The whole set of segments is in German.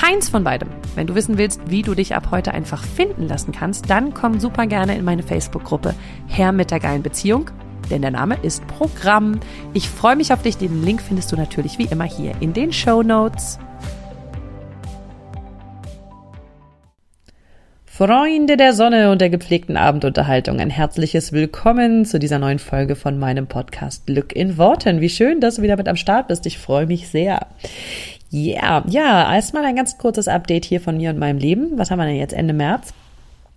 keins von beidem. Wenn du wissen willst, wie du dich ab heute einfach finden lassen kannst, dann komm super gerne in meine Facebook-Gruppe Herr mit der geilen Beziehung, denn der Name ist Programm. Ich freue mich auf dich. Den Link findest du natürlich wie immer hier in den Show Notes. Freunde der Sonne und der gepflegten Abendunterhaltung, ein herzliches Willkommen zu dieser neuen Folge von meinem Podcast Glück in Worten. Wie schön, dass du wieder mit am Start bist. Ich freue mich sehr. Yeah, ja, erstmal ein ganz kurzes Update hier von mir und meinem Leben. Was haben wir denn jetzt Ende März?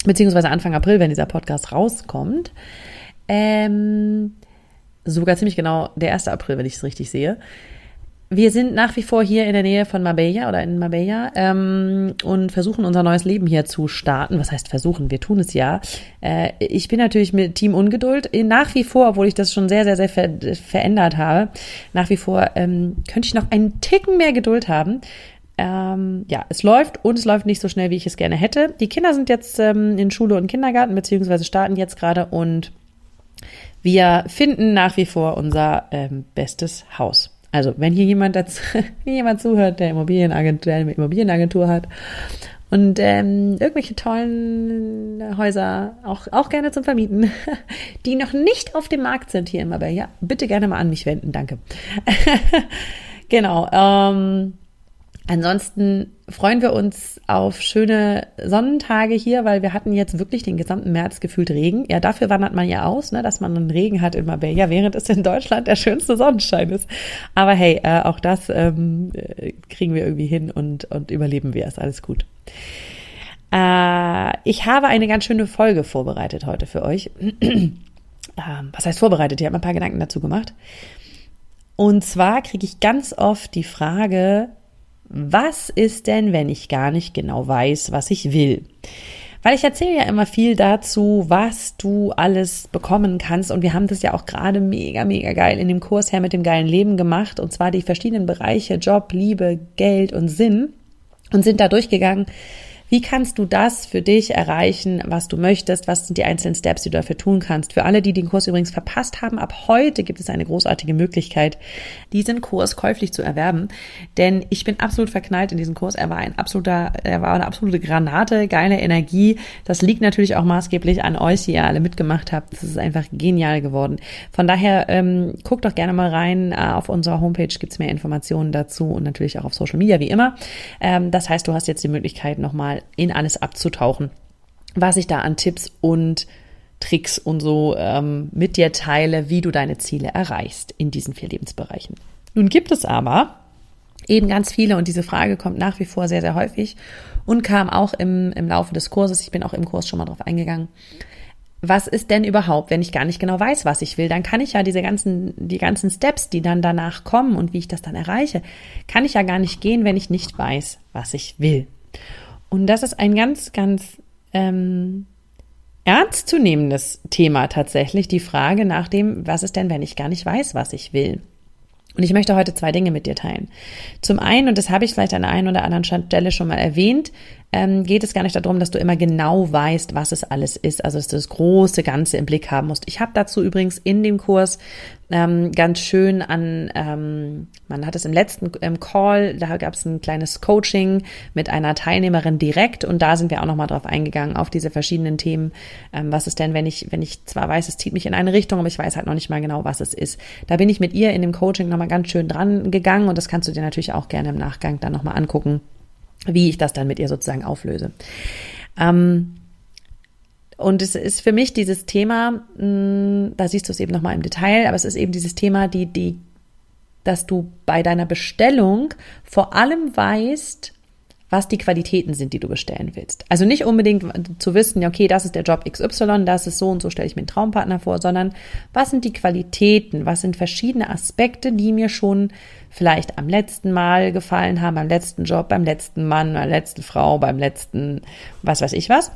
Beziehungsweise Anfang April, wenn dieser Podcast rauskommt. Ähm, sogar ziemlich genau der 1. April, wenn ich es richtig sehe. Wir sind nach wie vor hier in der Nähe von Marbella oder in Marbella ähm, und versuchen unser neues Leben hier zu starten. Was heißt versuchen? Wir tun es ja. Äh, ich bin natürlich mit Team Ungeduld nach wie vor, obwohl ich das schon sehr, sehr, sehr ver verändert habe. Nach wie vor ähm, könnte ich noch einen Ticken mehr Geduld haben. Ähm, ja, es läuft und es läuft nicht so schnell, wie ich es gerne hätte. Die Kinder sind jetzt ähm, in Schule und Kindergarten, beziehungsweise starten jetzt gerade und wir finden nach wie vor unser ähm, bestes Haus. Also, wenn hier jemand dazu, jemand zuhört, der Immobilienagentur, der eine Immobilienagentur hat und ähm, irgendwelche tollen Häuser auch, auch gerne zum Vermieten, die noch nicht auf dem Markt sind hier immer bei, ja, bitte gerne mal an mich wenden, danke. genau. Ähm, Ansonsten freuen wir uns auf schöne Sonnentage hier, weil wir hatten jetzt wirklich den gesamten März gefühlt Regen. Ja, dafür wandert man ja aus, ne, dass man einen Regen hat in Marbella, während es in Deutschland der schönste Sonnenschein ist. Aber hey, äh, auch das ähm, äh, kriegen wir irgendwie hin und, und überleben wir es. Alles gut. Äh, ich habe eine ganz schöne Folge vorbereitet heute für euch. ähm, was heißt vorbereitet? Ich habe ein paar Gedanken dazu gemacht. Und zwar kriege ich ganz oft die Frage, was ist denn, wenn ich gar nicht genau weiß, was ich will? Weil ich erzähle ja immer viel dazu, was du alles bekommen kannst. Und wir haben das ja auch gerade mega, mega geil in dem Kurs her mit dem geilen Leben gemacht. Und zwar die verschiedenen Bereiche Job, Liebe, Geld und Sinn. Und sind da durchgegangen, wie kannst du das für dich erreichen, was du möchtest? Was sind die einzelnen Steps, die du dafür tun kannst? Für alle, die den Kurs übrigens verpasst haben, ab heute gibt es eine großartige Möglichkeit, diesen Kurs käuflich zu erwerben. Denn ich bin absolut verknallt in diesen Kurs. Er war ein absoluter, er war eine absolute Granate, geile Energie. Das liegt natürlich auch maßgeblich an euch, die ihr alle mitgemacht habt. Das ist einfach genial geworden. Von daher ähm, guckt doch gerne mal rein. Äh, auf unserer Homepage gibt's mehr Informationen dazu und natürlich auch auf Social Media wie immer. Ähm, das heißt, du hast jetzt die Möglichkeit, nochmal in alles abzutauchen, was ich da an Tipps und Tricks und so ähm, mit dir teile, wie du deine Ziele erreichst in diesen vier Lebensbereichen. Nun gibt es aber eben ganz viele und diese Frage kommt nach wie vor sehr, sehr häufig und kam auch im, im Laufe des Kurses. Ich bin auch im Kurs schon mal drauf eingegangen. Was ist denn überhaupt, wenn ich gar nicht genau weiß, was ich will? Dann kann ich ja diese ganzen, die ganzen Steps, die dann danach kommen und wie ich das dann erreiche, kann ich ja gar nicht gehen, wenn ich nicht weiß, was ich will. Und das ist ein ganz, ganz ähm, ernstzunehmendes Thema tatsächlich, die Frage nach dem, was ist denn, wenn ich gar nicht weiß, was ich will? Und ich möchte heute zwei Dinge mit dir teilen. Zum einen, und das habe ich vielleicht an der einen oder anderen Stelle schon mal erwähnt, ähm, geht es gar nicht darum, dass du immer genau weißt, was es alles ist, also dass du das große Ganze im Blick haben musst. Ich habe dazu übrigens in dem Kurs ähm, ganz schön an, ähm, man hat es im letzten im Call, da gab es ein kleines Coaching mit einer Teilnehmerin direkt und da sind wir auch nochmal drauf eingegangen, auf diese verschiedenen Themen. Ähm, was ist denn, wenn ich, wenn ich zwar weiß, es zieht mich in eine Richtung, aber ich weiß halt noch nicht mal genau, was es ist. Da bin ich mit ihr in dem Coaching nochmal ganz schön dran gegangen und das kannst du dir natürlich auch gerne im Nachgang dann nochmal angucken wie ich das dann mit ihr sozusagen auflöse. Ähm, und es ist für mich dieses Thema, mh, hm, da siehst du es eben nochmal im Detail, aber es ist eben dieses Thema, die, die dass du bei deiner Bestellung vor allem weißt, was die Qualitäten sind, die du bestellen willst. Also nicht unbedingt zu wissen, ja, okay, das ist der Job XY, das ist so und so stelle ich mir einen Traumpartner vor, sondern was sind die Qualitäten, was sind verschiedene Aspekte, die mir schon vielleicht am letzten Mal gefallen haben, beim letzten Job, beim letzten Mann, bei der letzten Frau, beim letzten, was weiß ich was.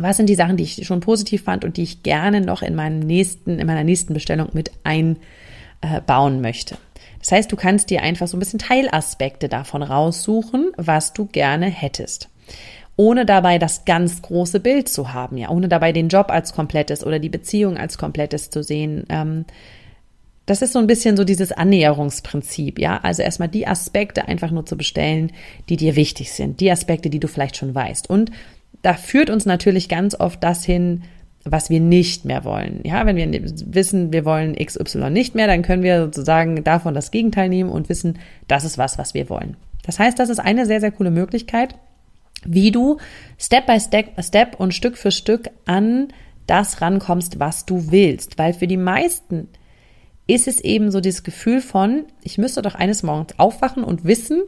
Was sind die Sachen, die ich schon positiv fand und die ich gerne noch in meinem nächsten, in meiner nächsten Bestellung mit einbauen möchte? Das heißt, du kannst dir einfach so ein bisschen Teilaspekte davon raussuchen, was du gerne hättest. Ohne dabei das ganz große Bild zu haben, ja, ohne dabei den Job als komplettes oder die Beziehung als komplettes zu sehen. Ähm, das ist so ein bisschen so dieses Annäherungsprinzip, ja. Also erstmal die Aspekte einfach nur zu bestellen, die dir wichtig sind, die Aspekte, die du vielleicht schon weißt. Und da führt uns natürlich ganz oft das hin, was wir nicht mehr wollen. Ja, wenn wir wissen, wir wollen XY nicht mehr, dann können wir sozusagen davon das Gegenteil nehmen und wissen, das ist was, was wir wollen. Das heißt, das ist eine sehr, sehr coole Möglichkeit, wie du Step by Step, Step und Stück für Stück an das rankommst, was du willst. Weil für die meisten ist es eben so dieses Gefühl von, ich müsste doch eines Morgens aufwachen und wissen,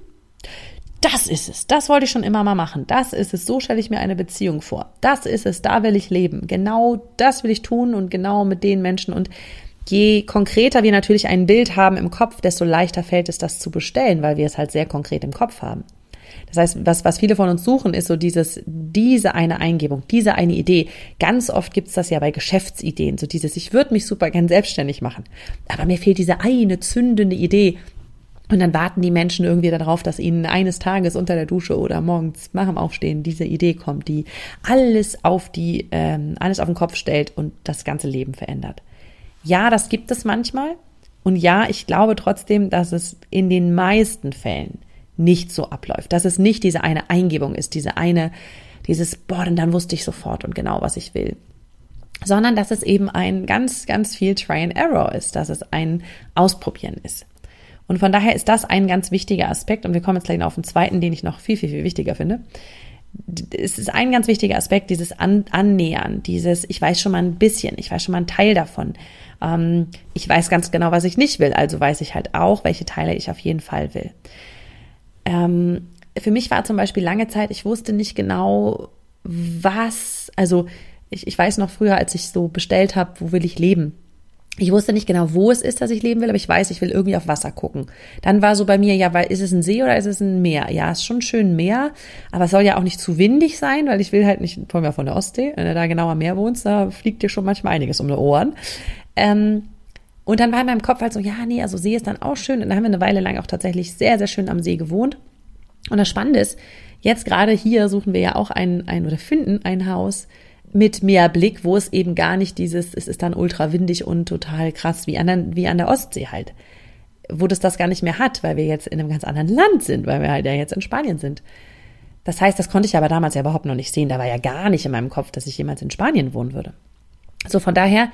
das ist es. Das wollte ich schon immer mal machen. Das ist es. So stelle ich mir eine Beziehung vor. Das ist es. Da will ich leben. Genau das will ich tun und genau mit den Menschen. Und je konkreter wir natürlich ein Bild haben im Kopf, desto leichter fällt es, das zu bestellen, weil wir es halt sehr konkret im Kopf haben. Das heißt, was, was viele von uns suchen, ist so dieses, diese eine Eingebung, diese eine Idee. Ganz oft gibt es das ja bei Geschäftsideen, so dieses, ich würde mich super gern selbstständig machen, aber mir fehlt diese eine zündende Idee, und dann warten die Menschen irgendwie darauf, dass ihnen eines Tages unter der Dusche oder morgens nach dem Aufstehen diese Idee kommt, die alles auf die, ähm, alles auf den Kopf stellt und das ganze Leben verändert. Ja, das gibt es manchmal. Und ja, ich glaube trotzdem, dass es in den meisten Fällen nicht so abläuft, dass es nicht diese eine Eingebung ist, diese eine, dieses, boah, und dann wusste ich sofort und genau, was ich will sondern dass es eben ein ganz, ganz viel Try and Error ist, dass es ein Ausprobieren ist. Und von daher ist das ein ganz wichtiger Aspekt. Und wir kommen jetzt gleich noch auf den zweiten, den ich noch viel, viel, viel wichtiger finde. Es ist ein ganz wichtiger Aspekt, dieses An Annähern, dieses, ich weiß schon mal ein bisschen, ich weiß schon mal einen Teil davon. Ähm, ich weiß ganz genau, was ich nicht will, also weiß ich halt auch, welche Teile ich auf jeden Fall will. Ähm, für mich war zum Beispiel lange Zeit, ich wusste nicht genau, was, also ich, ich weiß noch früher, als ich so bestellt habe, wo will ich leben, ich wusste nicht genau, wo es ist, dass ich leben will, aber ich weiß, ich will irgendwie auf Wasser gucken. Dann war so bei mir, ja, weil ist es ein See oder ist es ein Meer? Ja, ist schon schön Meer, aber es soll ja auch nicht zu windig sein, weil ich will halt nicht, vor allem von der Ostsee, wenn du da genau am Meer wohnst, da fliegt dir schon manchmal einiges um die Ohren. Ähm, und dann war in meinem Kopf halt so, ja, nee, also See ist dann auch schön. Und dann haben wir eine Weile lang auch tatsächlich sehr, sehr schön am See gewohnt. Und das Spannende ist, jetzt gerade hier suchen wir ja auch ein, ein oder finden ein Haus, mit mehr Blick, wo es eben gar nicht dieses, es ist dann ultra windig und total krass wie an, wie an der Ostsee halt. Wo das das gar nicht mehr hat, weil wir jetzt in einem ganz anderen Land sind, weil wir halt ja jetzt in Spanien sind. Das heißt, das konnte ich aber damals ja überhaupt noch nicht sehen. Da war ja gar nicht in meinem Kopf, dass ich jemals in Spanien wohnen würde. So von daher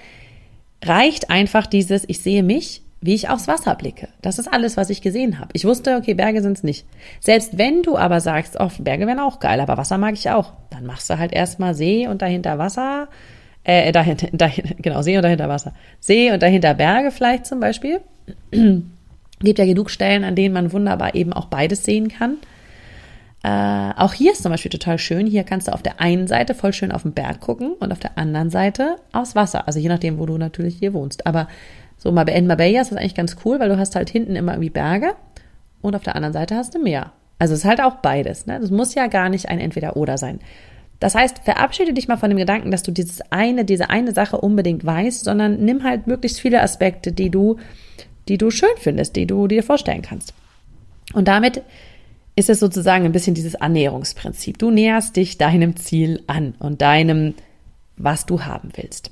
reicht einfach dieses, ich sehe mich wie ich aufs Wasser blicke. Das ist alles, was ich gesehen habe. Ich wusste, okay, Berge sind's nicht. Selbst wenn du aber sagst, oh, Berge wären auch geil, aber Wasser mag ich auch, dann machst du halt erstmal See und dahinter Wasser, äh, dahinter, dahinter, genau, See und dahinter Wasser. See und dahinter Berge vielleicht zum Beispiel. Gibt ja genug Stellen, an denen man wunderbar eben auch beides sehen kann. Äh, auch hier ist zum Beispiel total schön. Hier kannst du auf der einen Seite voll schön auf den Berg gucken und auf der anderen Seite aufs Wasser. Also je nachdem, wo du natürlich hier wohnst. Aber so, in Marbella ist das eigentlich ganz cool, weil du hast halt hinten immer irgendwie Berge und auf der anderen Seite hast du Meer. Also es ist halt auch beides. Ne? Das muss ja gar nicht ein Entweder-Oder sein. Das heißt, verabschiede dich mal von dem Gedanken, dass du dieses eine, diese eine Sache unbedingt weißt, sondern nimm halt möglichst viele Aspekte, die du, die du schön findest, die du dir vorstellen kannst. Und damit ist es sozusagen ein bisschen dieses Annäherungsprinzip. Du näherst dich deinem Ziel an und deinem, was du haben willst.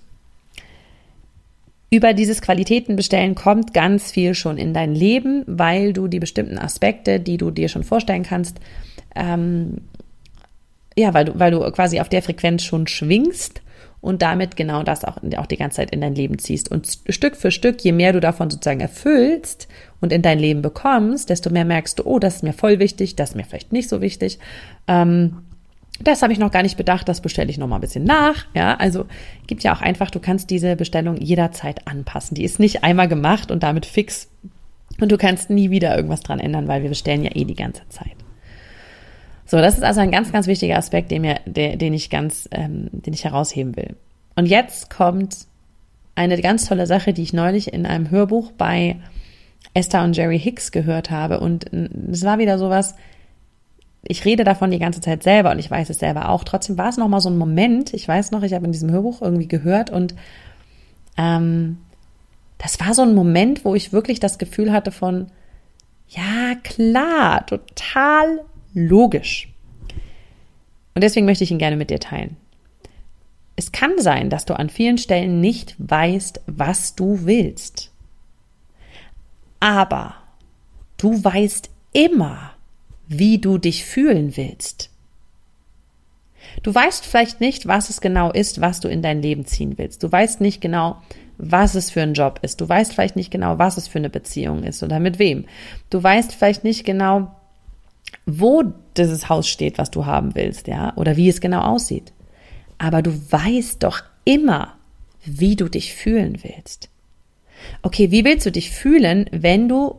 Über dieses Qualitätenbestellen kommt ganz viel schon in dein Leben, weil du die bestimmten Aspekte, die du dir schon vorstellen kannst, ähm, ja, weil du, weil du quasi auf der Frequenz schon schwingst und damit genau das auch, auch die ganze Zeit in dein Leben ziehst. Und Stück für Stück, je mehr du davon sozusagen erfüllst und in dein Leben bekommst, desto mehr merkst du, oh, das ist mir voll wichtig, das ist mir vielleicht nicht so wichtig. Ähm, das habe ich noch gar nicht bedacht, das bestelle ich noch mal ein bisschen nach. Ja, also gibt ja auch einfach, du kannst diese Bestellung jederzeit anpassen. Die ist nicht einmal gemacht und damit fix, Und du kannst nie wieder irgendwas dran ändern, weil wir bestellen ja eh die ganze Zeit. So, das ist also ein ganz, ganz wichtiger Aspekt, den, mir, der, den ich ganz, ähm, den ich herausheben will. Und jetzt kommt eine ganz tolle Sache, die ich neulich in einem Hörbuch bei Esther und Jerry Hicks gehört habe. Und es war wieder sowas, ich rede davon die ganze Zeit selber und ich weiß es selber auch. Trotzdem war es nochmal so ein Moment, ich weiß noch, ich habe in diesem Hörbuch irgendwie gehört und ähm, das war so ein Moment, wo ich wirklich das Gefühl hatte von, ja klar, total logisch. Und deswegen möchte ich ihn gerne mit dir teilen. Es kann sein, dass du an vielen Stellen nicht weißt, was du willst. Aber du weißt immer, wie du dich fühlen willst. Du weißt vielleicht nicht, was es genau ist, was du in dein Leben ziehen willst. Du weißt nicht genau, was es für ein Job ist. Du weißt vielleicht nicht genau, was es für eine Beziehung ist oder mit wem. Du weißt vielleicht nicht genau, wo dieses Haus steht, was du haben willst, ja, oder wie es genau aussieht. Aber du weißt doch immer, wie du dich fühlen willst. Okay, wie willst du dich fühlen, wenn du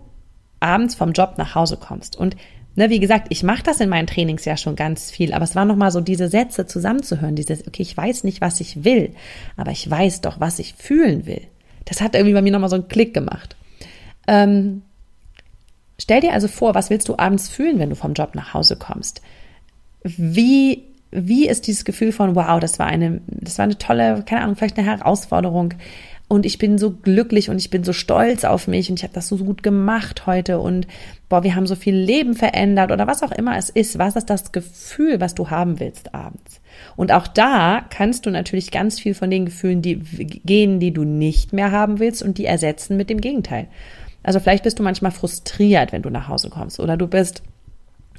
abends vom Job nach Hause kommst? Und ne, wie gesagt, ich mache das in meinen Trainings ja schon ganz viel, aber es war nochmal so diese Sätze zusammenzuhören, dieses, okay, ich weiß nicht, was ich will, aber ich weiß doch, was ich fühlen will. Das hat irgendwie bei mir nochmal so einen Klick gemacht. Ähm, Stell dir also vor, was willst du abends fühlen, wenn du vom Job nach Hause kommst? Wie, wie ist dieses Gefühl von, wow, das war eine, das war eine tolle, keine Ahnung, vielleicht eine Herausforderung und ich bin so glücklich und ich bin so stolz auf mich und ich habe das so gut gemacht heute und boah, wir haben so viel Leben verändert oder was auch immer es ist. Was ist das Gefühl, was du haben willst abends? Und auch da kannst du natürlich ganz viel von den Gefühlen die, gehen, die du nicht mehr haben willst und die ersetzen mit dem Gegenteil. Also vielleicht bist du manchmal frustriert, wenn du nach Hause kommst oder du bist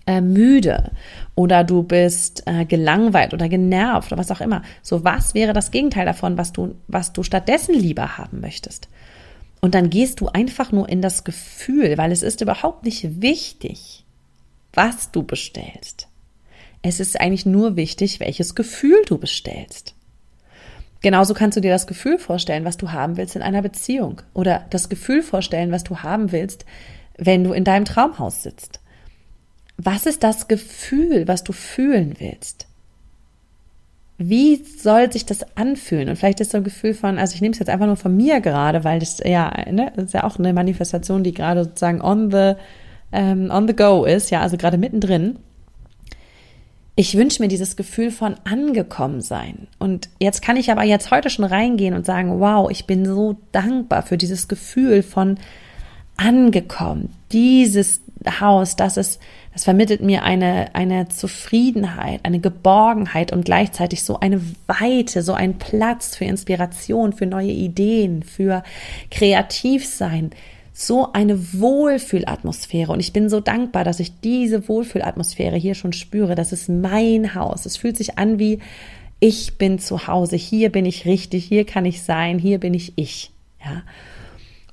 äh, müde oder du bist äh, gelangweilt oder genervt oder was auch immer. So was wäre das Gegenteil davon, was du was du stattdessen lieber haben möchtest? Und dann gehst du einfach nur in das Gefühl, weil es ist überhaupt nicht wichtig, was du bestellst. Es ist eigentlich nur wichtig, welches Gefühl du bestellst. Genauso kannst du dir das Gefühl vorstellen, was du haben willst in einer Beziehung oder das Gefühl vorstellen, was du haben willst, wenn du in deinem Traumhaus sitzt. Was ist das Gefühl, was du fühlen willst? Wie soll sich das anfühlen? Und vielleicht ist so ein Gefühl von, also ich nehme es jetzt einfach nur von mir gerade, weil das ja, ne, das ist ja auch eine Manifestation, die gerade sozusagen on the, ähm, on the go ist, ja, also gerade mittendrin ich wünsche mir dieses Gefühl von angekommen sein. Und jetzt kann ich aber jetzt heute schon reingehen und sagen, wow, ich bin so dankbar für dieses Gefühl von angekommen. Dieses Haus, das ist, das vermittelt mir eine, eine Zufriedenheit, eine Geborgenheit und gleichzeitig so eine Weite, so ein Platz für Inspiration, für neue Ideen, für Kreativsein so eine Wohlfühlatmosphäre. Und ich bin so dankbar, dass ich diese Wohlfühlatmosphäre hier schon spüre. Das ist mein Haus. Es fühlt sich an wie, ich bin zu Hause. Hier bin ich richtig. Hier kann ich sein. Hier bin ich ich. Ja.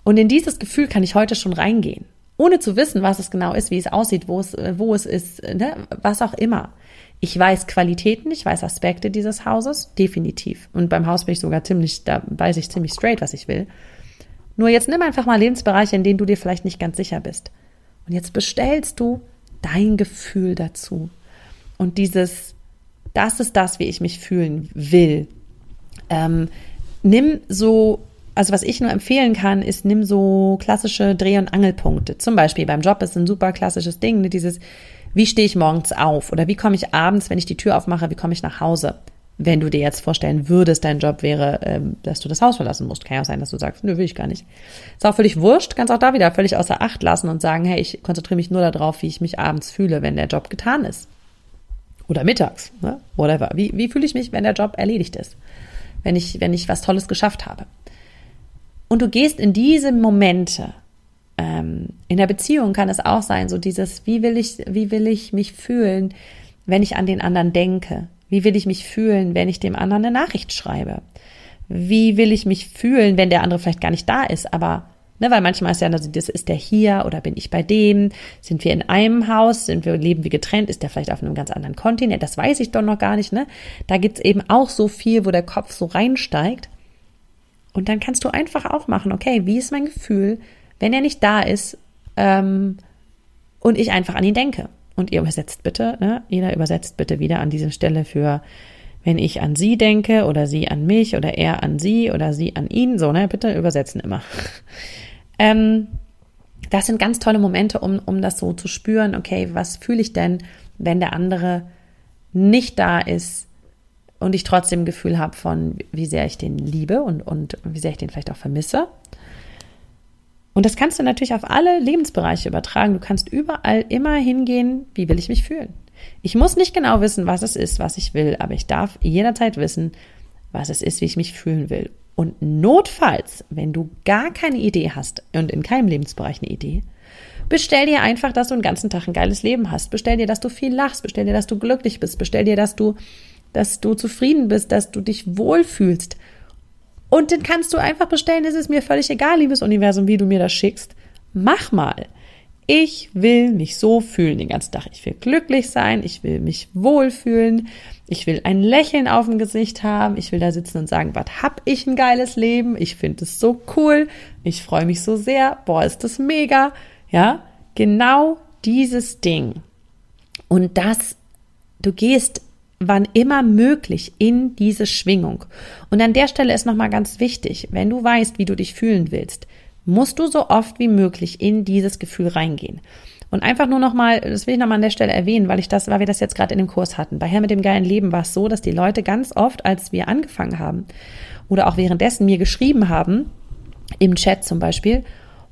Und in dieses Gefühl kann ich heute schon reingehen. Ohne zu wissen, was es genau ist, wie es aussieht, wo es, wo es ist, ne? was auch immer. Ich weiß Qualitäten, ich weiß Aspekte dieses Hauses, definitiv. Und beim Haus bin ich sogar ziemlich, da weiß ich ziemlich straight, was ich will. Nur jetzt nimm einfach mal Lebensbereiche, in denen du dir vielleicht nicht ganz sicher bist. Und jetzt bestellst du dein Gefühl dazu. Und dieses, das ist das, wie ich mich fühlen will. Ähm, nimm so, also was ich nur empfehlen kann, ist, nimm so klassische Dreh- und Angelpunkte. Zum Beispiel beim Job ist ein super klassisches Ding, ne, dieses, wie stehe ich morgens auf oder wie komme ich abends, wenn ich die Tür aufmache, wie komme ich nach Hause? wenn du dir jetzt vorstellen würdest, dein Job wäre, ähm, dass du das Haus verlassen musst. Kann ja auch sein, dass du sagst, nö, will ich gar nicht. Ist auch völlig wurscht, kannst auch da wieder völlig außer Acht lassen und sagen, hey, ich konzentriere mich nur darauf, wie ich mich abends fühle, wenn der Job getan ist. Oder mittags, ne? whatever. Wie, wie fühle ich mich, wenn der Job erledigt ist? Wenn ich, wenn ich was Tolles geschafft habe. Und du gehst in diese Momente, ähm, in der Beziehung kann es auch sein, so dieses, wie will ich, wie will ich mich fühlen, wenn ich an den anderen denke? Wie will ich mich fühlen, wenn ich dem anderen eine Nachricht schreibe? Wie will ich mich fühlen, wenn der andere vielleicht gar nicht da ist, aber Ne, weil manchmal ist ja, also das ist der hier oder bin ich bei dem? Sind wir in einem Haus? Sind wir, leben wir getrennt? Ist der vielleicht auf einem ganz anderen Kontinent? Das weiß ich doch noch gar nicht, ne? Da gibt's eben auch so viel, wo der Kopf so reinsteigt. Und dann kannst du einfach auch machen, okay, wie ist mein Gefühl, wenn er nicht da ist? ähm, und ich einfach an ihn denke. Und ihr übersetzt bitte, ne? jeder übersetzt bitte wieder an dieser Stelle für, wenn ich an sie denke oder sie an mich oder er an sie oder sie an ihn, so, ne? Bitte übersetzen immer. ähm, das sind ganz tolle Momente, um, um das so zu spüren, okay, was fühle ich denn, wenn der andere nicht da ist und ich trotzdem ein Gefühl habe von, wie sehr ich den liebe und, und wie sehr ich den vielleicht auch vermisse. Und das kannst du natürlich auf alle Lebensbereiche übertragen. Du kannst überall immer hingehen, wie will ich mich fühlen. Ich muss nicht genau wissen, was es ist, was ich will, aber ich darf jederzeit wissen, was es ist, wie ich mich fühlen will. Und notfalls, wenn du gar keine Idee hast und in keinem Lebensbereich eine Idee, bestell dir einfach, dass du den ganzen Tag ein geiles Leben hast. Bestell dir, dass du viel lachst. Bestell dir, dass du glücklich bist. Bestell dir, dass du, dass du zufrieden bist, dass du dich wohlfühlst. Und den kannst du einfach bestellen. Es ist mir völlig egal, liebes Universum, wie du mir das schickst. Mach mal. Ich will mich so fühlen den ganzen Tag. Ich will glücklich sein. Ich will mich wohlfühlen. Ich will ein Lächeln auf dem Gesicht haben. Ich will da sitzen und sagen, was hab ich ein geiles Leben? Ich finde es so cool. Ich freue mich so sehr. Boah, ist das mega. Ja, genau dieses Ding. Und das, du gehst wann immer möglich in diese Schwingung. Und an der Stelle ist nochmal ganz wichtig, wenn du weißt, wie du dich fühlen willst, musst du so oft wie möglich in dieses Gefühl reingehen. Und einfach nur nochmal, das will ich nochmal an der Stelle erwähnen, weil ich das, weil wir das jetzt gerade in dem Kurs hatten. Bei Herr mit dem geilen Leben war es so, dass die Leute ganz oft, als wir angefangen haben oder auch währenddessen mir geschrieben haben, im Chat zum Beispiel,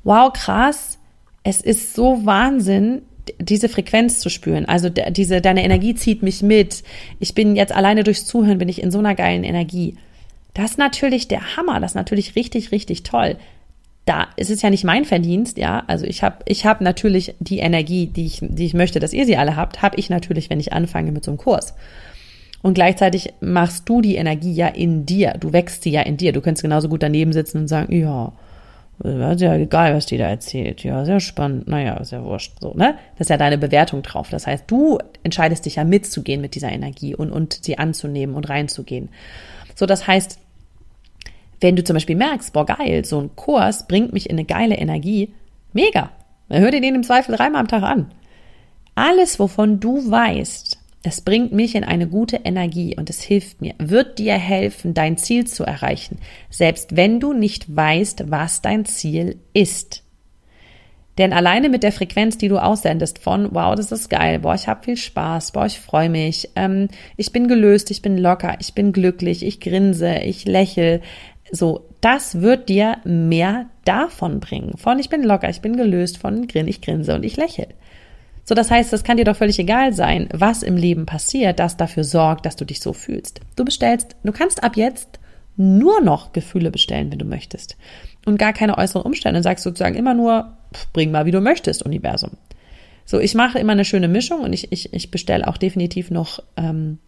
wow, krass, es ist so Wahnsinn, diese Frequenz zu spüren. Also diese, deine Energie zieht mich mit. Ich bin jetzt alleine durchs Zuhören, bin ich in so einer geilen Energie. Das ist natürlich der Hammer, das ist natürlich richtig, richtig toll. Da ist es ja nicht mein Verdienst, ja. Also ich habe ich hab natürlich die Energie, die ich, die ich möchte, dass ihr sie alle habt, habe ich natürlich, wenn ich anfange mit so einem Kurs. Und gleichzeitig machst du die Energie ja in dir. Du wächst sie ja in dir. Du könntest genauso gut daneben sitzen und sagen, ja, ist ja egal, was die da erzählt. Ja, sehr spannend. Naja, ja wurscht. So, ne? Das ist ja deine Bewertung drauf. Das heißt, du entscheidest dich ja mitzugehen mit dieser Energie und, und sie anzunehmen und reinzugehen. So, das heißt, wenn du zum Beispiel merkst, boah, geil, so ein Kurs bringt mich in eine geile Energie, mega. Dann hör dir den im Zweifel dreimal am Tag an. Alles, wovon du weißt, es bringt mich in eine gute Energie und es hilft mir, wird dir helfen, dein Ziel zu erreichen, selbst wenn du nicht weißt, was dein Ziel ist. Denn alleine mit der Frequenz, die du aussendest von, wow, das ist geil, boah, ich habe viel Spaß, boah, ich freue mich, ähm, ich bin gelöst, ich bin locker, ich bin glücklich, ich grinse, ich lächel, so, das wird dir mehr davon bringen. Von ich bin locker, ich bin gelöst, von grin, ich grinse und ich lächel. So, das heißt, es kann dir doch völlig egal sein, was im Leben passiert, das dafür sorgt, dass du dich so fühlst. Du bestellst, du kannst ab jetzt nur noch Gefühle bestellen, wenn du möchtest. Und gar keine äußeren Umstände. Und sagst sozusagen immer nur, bring mal, wie du möchtest, Universum. So, ich mache immer eine schöne Mischung und ich, ich, ich bestelle auch definitiv noch, ähm,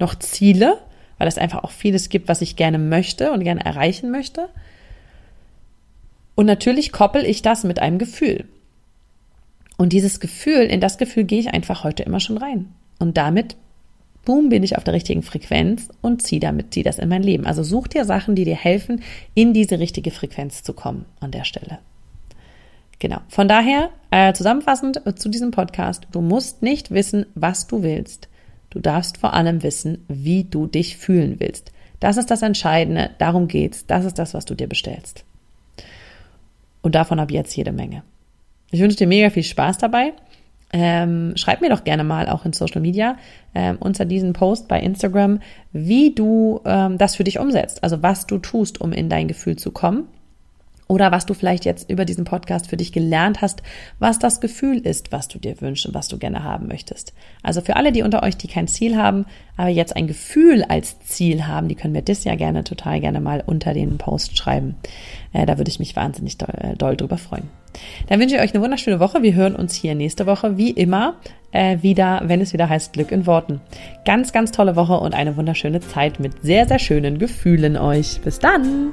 noch Ziele, weil es einfach auch vieles gibt, was ich gerne möchte und gerne erreichen möchte. Und natürlich koppel ich das mit einem Gefühl. Und dieses Gefühl, in das Gefühl gehe ich einfach heute immer schon rein. Und damit, boom, bin ich auf der richtigen Frequenz und ziehe damit, ziehe das in mein Leben. Also such dir Sachen, die dir helfen, in diese richtige Frequenz zu kommen an der Stelle. Genau. Von daher, äh, zusammenfassend zu diesem Podcast, du musst nicht wissen, was du willst. Du darfst vor allem wissen, wie du dich fühlen willst. Das ist das Entscheidende, darum geht's. Das ist das, was du dir bestellst. Und davon ab jetzt jede Menge. Ich wünsche dir mega viel Spaß dabei. Ähm, schreib mir doch gerne mal auch in Social Media ähm, unter diesem Post bei Instagram, wie du ähm, das für dich umsetzt. Also was du tust, um in dein Gefühl zu kommen oder was du vielleicht jetzt über diesen Podcast für dich gelernt hast, was das Gefühl ist, was du dir wünschst und was du gerne haben möchtest. Also für alle, die unter euch, die kein Ziel haben, aber jetzt ein Gefühl als Ziel haben, die können mir das ja gerne, total gerne mal unter den Post schreiben. Äh, da würde ich mich wahnsinnig doll, äh, doll drüber freuen. Dann wünsche ich euch eine wunderschöne Woche. Wir hören uns hier nächste Woche, wie immer, äh, wieder, wenn es wieder heißt Glück in Worten. Ganz, ganz tolle Woche und eine wunderschöne Zeit mit sehr, sehr schönen Gefühlen euch. Bis dann!